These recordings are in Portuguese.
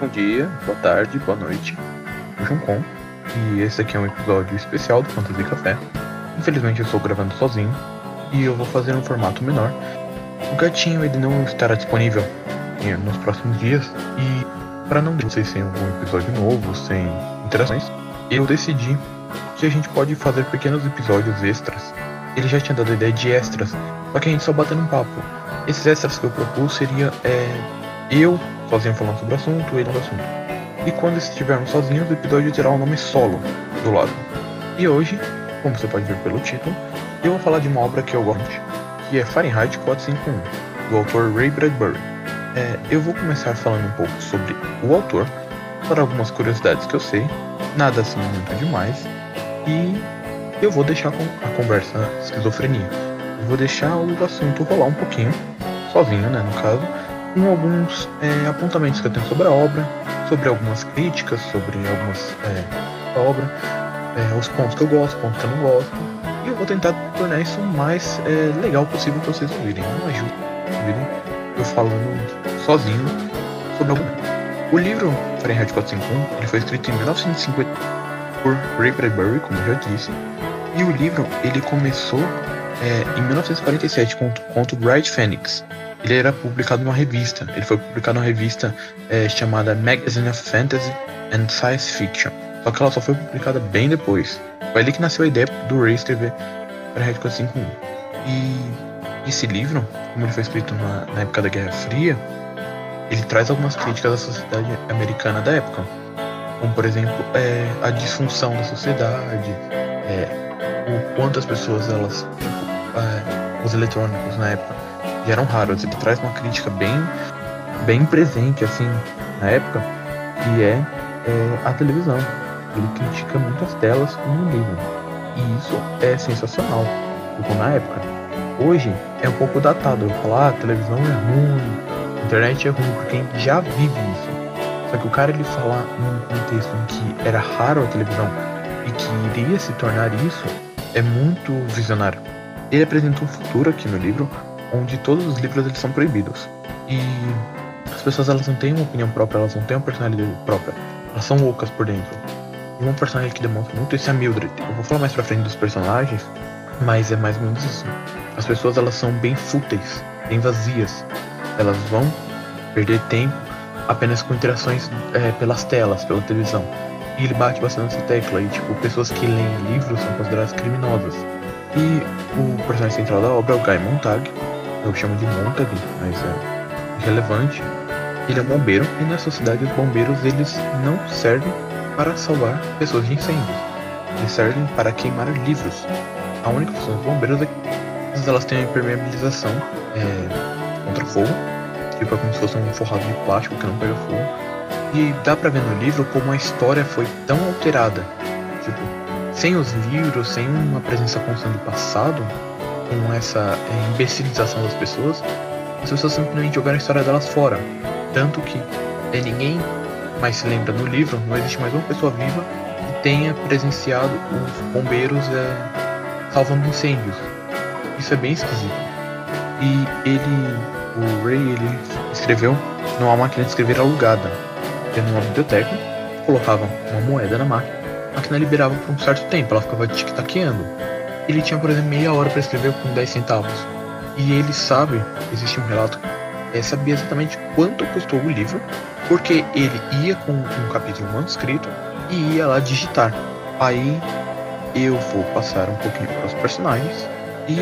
Bom dia, boa tarde, boa noite. Eu sou João e esse aqui é um episódio especial do Fantasy Café. Infelizmente eu estou gravando sozinho e eu vou fazer um formato menor. O gatinho ele não estará disponível eh, nos próximos dias e para não deixar vocês sem algum episódio novo, sem interações, eu decidi que a gente pode fazer pequenos episódios extras. Ele já tinha dado a ideia de extras, só que a gente só batendo um papo. Esses extras que eu propus seria é, eu sozinho falando sobre o assunto, ele no assunto. E quando estivermos sozinhos, o episódio terá o nome solo do lado. E hoje, como você pode ver pelo título, eu vou falar de uma obra que eu gosto, que é Fahrenheit 451, do autor Ray Bradbury. É, eu vou começar falando um pouco sobre o autor, para algumas curiosidades que eu sei, nada assim muito demais, e eu vou deixar a conversa esquizofrenia. Eu vou deixar o assunto rolar um pouquinho, sozinho, né, no caso, com alguns é, apontamentos que eu tenho sobre a obra, sobre algumas críticas, sobre algumas é, obra, é, os pontos que eu gosto, pontos que eu não gosto, e eu vou tentar tornar isso o mais é, legal possível para vocês ouvirem. Não ajuda ouvirem eu falando sozinho sobre algum. O livro Fahrenheit 451 ele foi escrito em 1950 por Ray Bradbury, como eu já disse, e o livro ele começou é, em 1947 com o conto Bright Phoenix, ele era publicado numa revista. Ele foi publicado numa revista é, chamada Magazine of Fantasy and Science Fiction. Só que ela só foi publicada bem depois. Foi ali que nasceu a ideia do Ray escrever para Red 451. E esse livro, como ele foi escrito na, na época da Guerra Fria, ele traz algumas críticas à sociedade americana da época. Como, por exemplo, é, a disfunção da sociedade, é, o quanto as pessoas, elas, é, os eletrônicos na época, e eram raros. Ele traz uma crítica bem, bem presente, assim, na época, que é, é a televisão. Ele critica muitas telas no livro. E isso é sensacional. Tipo, na época. Hoje é um pouco datado. Eu falar, ah, televisão é ruim, internet é ruim, porque a gente já vive isso. Só que o cara ele falar num contexto em que era raro a televisão e que iria se tornar isso é muito visionário. Ele apresenta um futuro aqui no livro onde todos os livros eles são proibidos. E as pessoas elas não têm uma opinião própria, elas não têm uma personalidade própria. Elas são loucas por dentro. E uma personagem que demonstra muito isso é a Mildred. Eu vou falar mais pra frente dos personagens, mas é mais ou menos isso. As pessoas elas são bem fúteis, bem vazias. Elas vão perder tempo apenas com interações é, pelas telas, pela televisão. E ele bate bastante nessa tecla. E tipo, pessoas que leem livros são consideradas criminosas. E o personagem central da obra é o Guy Montag, eu chamo de Montag, mas é relevante. Ele é bombeiro e na sociedade os bombeiros eles não servem para salvar pessoas de incêndios. Eles servem para queimar livros. A única função dos bombeiros é que elas têm a impermeabilização é, contra fogo, tipo é como se fosse um forrado de plástico que não pega fogo. E dá pra ver no livro como a história foi tão alterada. Tipo, sem os livros, sem uma presença constante do passado, com essa é, imbecilização das pessoas, as pessoas simplesmente jogaram a história delas fora. Tanto que é, ninguém mais se lembra no livro, não existe mais uma pessoa viva que tenha presenciado os bombeiros é, salvando incêndios. Isso é bem esquisito. E ele, o Ray, ele escreveu numa máquina de escrever alugada, tendo uma biblioteca, colocava uma moeda na máquina, a máquina liberava por um certo tempo, ela ficava tic-taqueando ele tinha, por exemplo, meia hora para escrever com 10 centavos. E ele sabe, existe um relato, é, sabia exatamente quanto custou o livro, porque ele ia com um capítulo manuscrito e ia lá digitar. Aí eu vou passar um pouquinho para os personagens e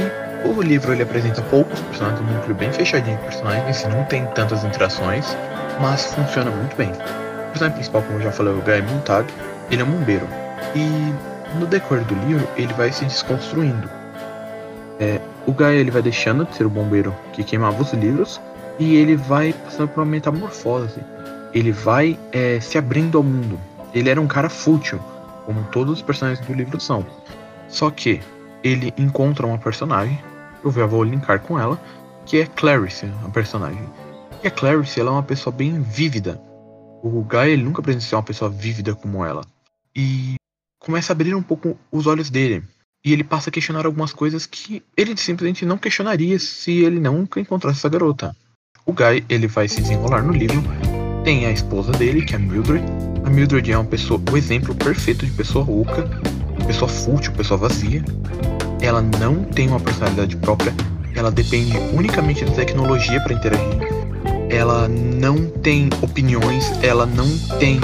o livro ele apresenta poucos personagens, um núcleo bem fechadinho de personagens, não tem tantas interações, mas funciona muito bem. O personagem principal, como eu já falei, é o Guy Montag, ele é um bombeiro. E no decorrer do livro, ele vai se desconstruindo. É, o Gaia ele vai deixando de ser o bombeiro que queimava os livros e ele vai passando por uma metamorfose. Ele vai é, se abrindo ao mundo. Ele era um cara fútil, como todos os personagens do livro são. Só que ele encontra uma personagem, eu já vou linkar com ela, que é Clarice, a personagem. E a Clarice ela é uma pessoa bem vívida. O Gaia ele nunca presenciou uma pessoa vívida como ela. E começa a abrir um pouco os olhos dele. E ele passa a questionar algumas coisas que ele simplesmente não questionaria se ele nunca encontrasse essa garota. O Guy, ele vai se desenrolar no livro, Tem a esposa dele, que é a Mildred. A Mildred é uma pessoa, o exemplo perfeito de pessoa rouca, pessoa fútil, pessoa vazia. Ela não tem uma personalidade própria, ela depende unicamente da tecnologia para interagir. Ela não tem opiniões, ela não tem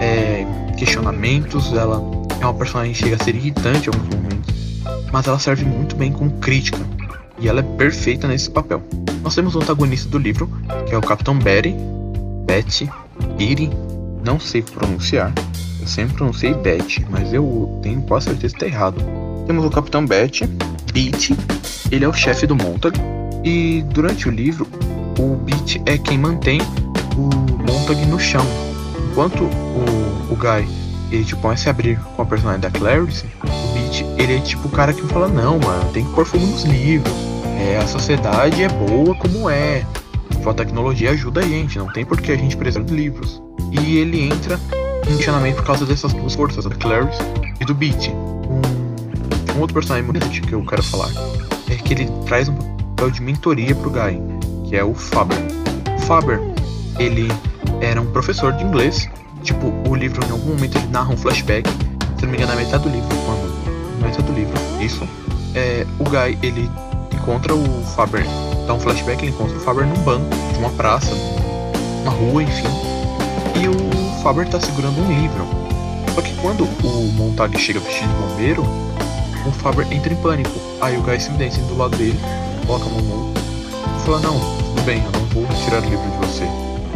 é, questionamentos, ela é uma personagem que chega a ser irritante em alguns momentos, mas ela serve muito bem como crítica e ela é perfeita nesse papel. Nós temos o antagonista do livro, que é o Capitão Betty, Betty, Iri, não sei pronunciar. Eu sempre pronunciei Betty, mas eu tenho quase certeza que está errado. Temos o Capitão Betty, Beat, ele é o chefe do Montag, e durante o livro, o Beat é quem mantém o Montag no chão. Enquanto o, o Guy ele tipo, começa a abrir com a personagem da Clarice, o Beat ele é tipo o cara que fala, não, mano, tem que pôr fogo nos livros. É, a sociedade é boa como é. Tipo, a tecnologia ajuda a gente, não tem por que a gente precisar de livros. E ele entra em questionamento por causa dessas duas forças, da Clarice e do Beat. Um, um outro personagem muito que eu quero falar é que ele traz um papel de mentoria pro Guy, que é o Faber. O Faber, ele era um professor de inglês. Tipo, o livro em algum momento ele narra um flashback. Se não me engano, na metade do livro, quando. Na metade do livro, isso. É, o Guy, ele encontra o Faber. Dá um flashback, ele encontra o Faber num banco de uma praça, uma rua, enfim. E o Faber tá segurando um livro. Só que quando o Montag chega vestido de bombeiro, o Faber entra em pânico. Aí o Guy se desce do lado dele, coloca a mão no e fala, não, tudo bem, eu não vou tirar o livro de você.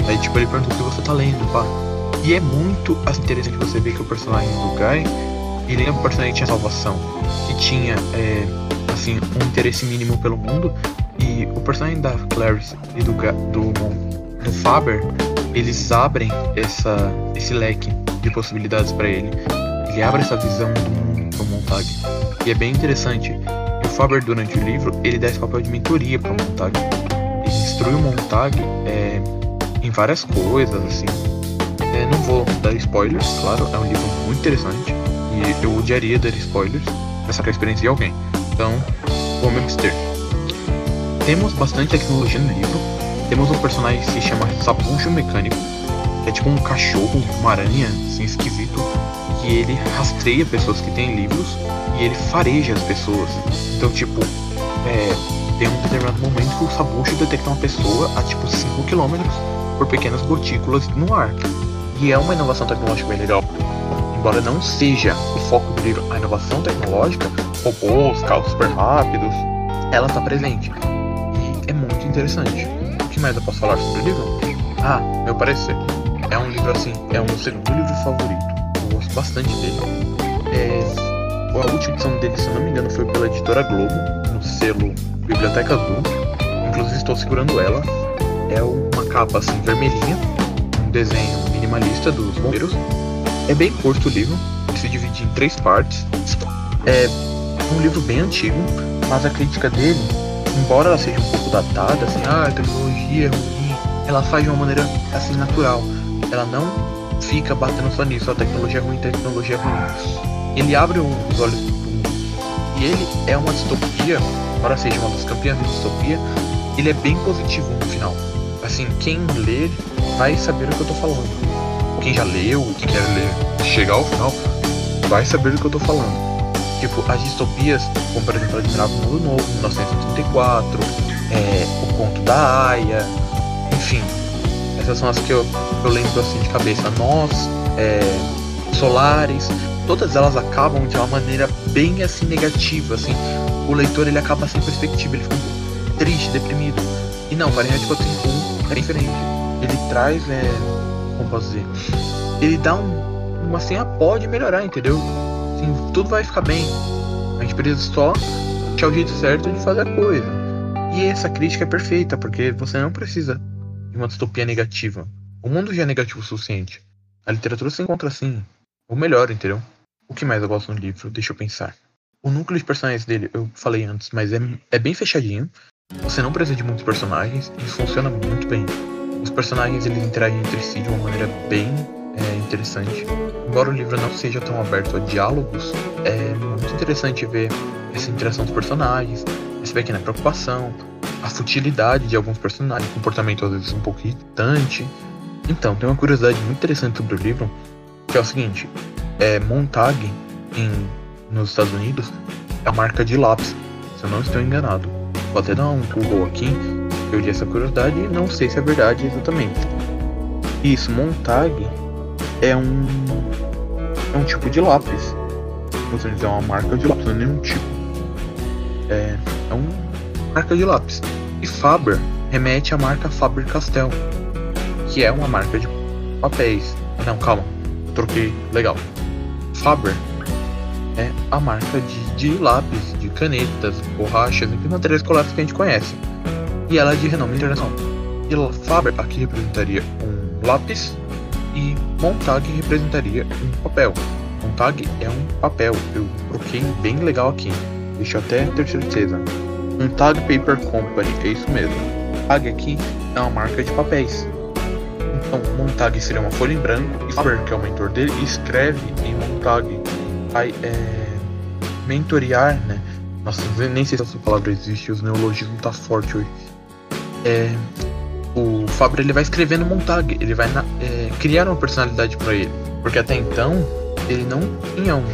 Aí tipo, ele pergunta o que você tá lendo, pá. E é muito interessante você ver que o personagem do Guy, ele é um personagem que tinha salvação, que tinha, é, assim, um interesse mínimo pelo mundo. E o personagem da Clarice e do, do, do Faber, eles abrem essa, esse leque de possibilidades para ele. Ele abre essa visão do mundo pro Montag. E é bem interessante. E o Faber, durante o livro, ele dá esse papel de mentoria pro Montag. Ele instrui o Montag é, em várias coisas, assim. É, não vou dar spoilers, claro, é um livro muito interessante. E eu odiaria dar spoilers pra sacar a experiência de alguém. Então, vou me abster. Temos bastante tecnologia no livro. Temos um personagem que se chama Sabujo Mecânico. É tipo um cachorro, uma aranha, assim, esquisito. Que ele rastreia pessoas que têm livros e ele fareja as pessoas. Então, tipo, é, tem um determinado momento que o Sabujo detecta uma pessoa a tipo 5 km por pequenas gotículas no ar. E é uma inovação tecnológica bem legal. Embora não seja o foco do livro a inovação tecnológica, robôs, carros super rápidos, ela está presente. E é muito interessante. O que mais eu posso falar sobre o livro? Ah, meu parecer. É um livro assim, é meu segundo livro favorito. Eu gosto bastante dele. É, a última edição dele, se eu não me engano, foi pela editora Globo, no selo Biblioteca Azul. Inclusive estou segurando ela. É uma capa assim vermelhinha, um desenho minimalista dos bombeiros. É bem curto o livro, se divide em três partes. É um livro bem antigo, mas a crítica dele, embora ela seja um pouco datada, assim, ah, a tecnologia é ruim, ela faz de uma maneira assim natural. Ela não fica batendo só nisso, a tecnologia é ruim, a tecnologia é ruim ele abre os olhos do mundo. E ele é uma distopia, embora seja uma das campeãs de distopia, ele é bem positivo no final. Assim, quem ler vai saber o que eu tô falando. Quem já leu, quem quer ler, chegar ao final, vai saber do que eu tô falando. Tipo, as distopias, como por exemplo, Admirável Mundo Novo, 1934, é, O Conto da Aya, enfim. Essas são as que eu, eu lembro assim de cabeça. Nós, é, Solares, todas elas acabam de uma maneira bem assim negativa, assim. O leitor ele acaba sem perspectiva, ele fica triste, deprimido. E não, Fahrenheit 451 é diferente. Ele traz, é, como posso dizer, ele dá um, uma ah, pode melhorar, entendeu? Assim, tudo vai ficar bem. A gente precisa só achar o jeito certo de fazer a coisa. E essa crítica é perfeita, porque você não precisa de uma distopia negativa. O mundo já é negativo o suficiente. A literatura se encontra assim. Ou melhor, entendeu? O que mais eu gosto no livro? Deixa eu pensar. O núcleo de personagens dele, eu falei antes, mas é, é bem fechadinho. Você não precisa de muitos personagens e funciona muito bem. Os personagens eles interagem entre si de uma maneira bem é, interessante. Embora o livro não seja tão aberto a diálogos, é muito interessante ver essa interação dos personagens, essa pequena preocupação, a futilidade de alguns personagens, comportamento às vezes um pouco irritante. Então, tem uma curiosidade muito interessante sobre o livro, que é o seguinte, é Montag em, nos Estados Unidos é a marca de lápis, se eu não estou enganado. Vou até dar um Google aqui, eu li essa curiosidade e não sei se é verdade exatamente. Isso, Montag é um é um tipo de lápis. Você dizer é uma marca de lápis, não é nenhum tipo. É, é uma marca de lápis. E Faber remete à marca Faber-Castell, que é uma marca de papéis. Não, calma, troquei, legal. Faber é a marca de, de lápis, de canetas, borrachas, enfim, materiais escolares que a gente conhece. E ela é de renome internacional. E Faber aqui representaria um lápis e Montag representaria um papel. Montag é um papel, eu troquei bem legal aqui. Deixa eu até ter certeza. Montag Paper Company, é isso mesmo. Montag aqui é uma marca de papéis. Então, Montag seria uma folha em branco e Faber, que é o mentor dele, escreve em Montag. Vai é, mentorear, né? Nossa, nem sei se essa palavra existe, os neologismos tá forte hoje. É, o Faber ele vai escrevendo Montag, ele vai é, criar uma personalidade para ele, porque até então ele não tinha um,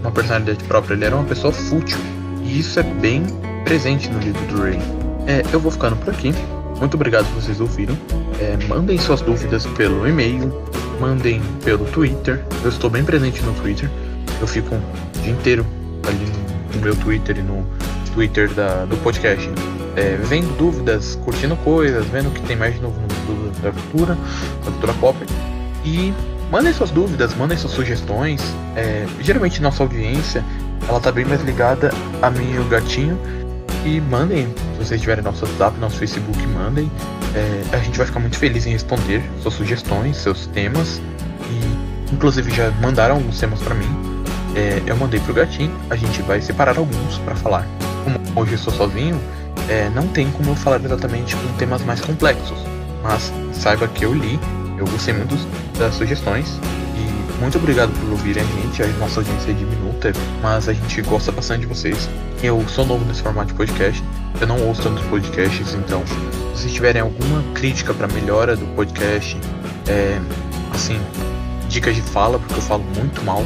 uma personalidade própria, ele era uma pessoa fútil e isso é bem presente no livro do Ray. É, eu vou ficando por aqui. Muito obrigado por vocês ouviram. É, mandem suas dúvidas pelo e-mail, mandem pelo Twitter. Eu estou bem presente no Twitter. Eu fico o dia inteiro ali no, no meu Twitter e no Twitter da, do podcast é, vendo dúvidas, curtindo coisas, vendo o que tem mais de novo no da cultura, da cultura pop. E mandem suas dúvidas, mandem suas sugestões. É, geralmente nossa audiência ela tá bem mais ligada a mim e o gatinho. E mandem, se vocês tiverem nosso WhatsApp, nosso Facebook, mandem. É, a gente vai ficar muito feliz em responder suas sugestões, seus temas. E inclusive já mandaram alguns temas para mim. É, eu mandei pro gatinho, a gente vai separar alguns para falar. Como hoje eu estou sozinho, é, não tem como eu falar exatamente com temas mais complexos, mas saiba que eu li, eu gostei muito das sugestões e muito obrigado por ouvirem a gente. A nossa audiência é diminuta, mas a gente gosta bastante de vocês. Eu sou novo nesse formato de podcast, eu não ouço tantos podcasts, então se vocês tiverem alguma crítica para melhora do podcast, é, assim, dicas de fala, porque eu falo muito mal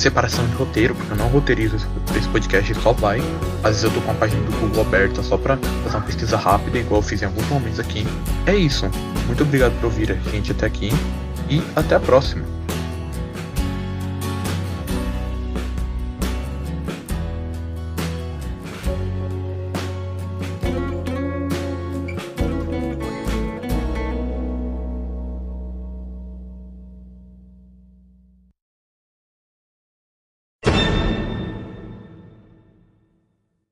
separação de roteiro, porque eu não roteirizo esse podcast só vai. Às vezes eu tô com a página do Google aberta só pra fazer uma pesquisa rápida, igual eu fiz em alguns momentos aqui. É isso. Muito obrigado por ouvir a gente até aqui e até a próxima.